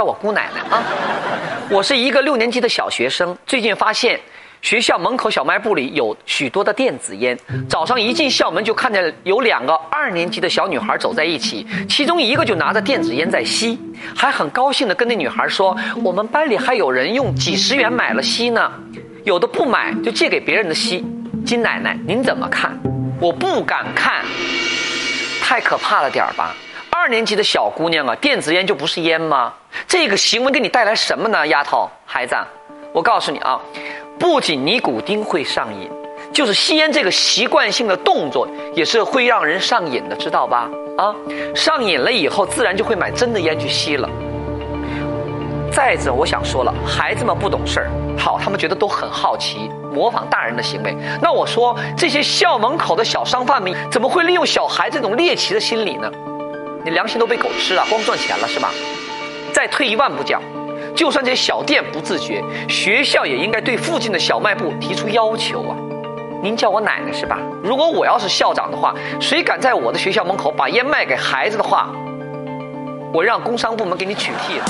叫我姑奶奶啊。我是一个六年级的小学生，最近发现。学校门口小卖部里有许多的电子烟。早上一进校门就看见有两个二年级的小女孩走在一起，其中一个就拿着电子烟在吸，还很高兴的跟那女孩说：“我们班里还有人用几十元买了吸呢，有的不买就借给别人的吸。”金奶奶，您怎么看？我不敢看，太可怕了点儿吧？二年级的小姑娘啊，电子烟就不是烟吗？这个行为给你带来什么呢，丫头孩子？我告诉你啊。不仅尼古丁会上瘾，就是吸烟这个习惯性的动作也是会让人上瘾的，知道吧？啊，上瘾了以后，自然就会买真的烟去吸了。再者，我想说了，孩子们不懂事儿，好，他们觉得都很好奇，模仿大人的行为。那我说，这些校门口的小商贩们怎么会利用小孩这种猎奇的心理呢？你良心都被狗吃了，光赚钱了是吧？再退一万步讲。就算这些小店不自觉，学校也应该对附近的小卖部提出要求啊！您叫我奶奶是吧？如果我要是校长的话，谁敢在我的学校门口把烟卖给孩子的话，我让工商部门给你取缔了。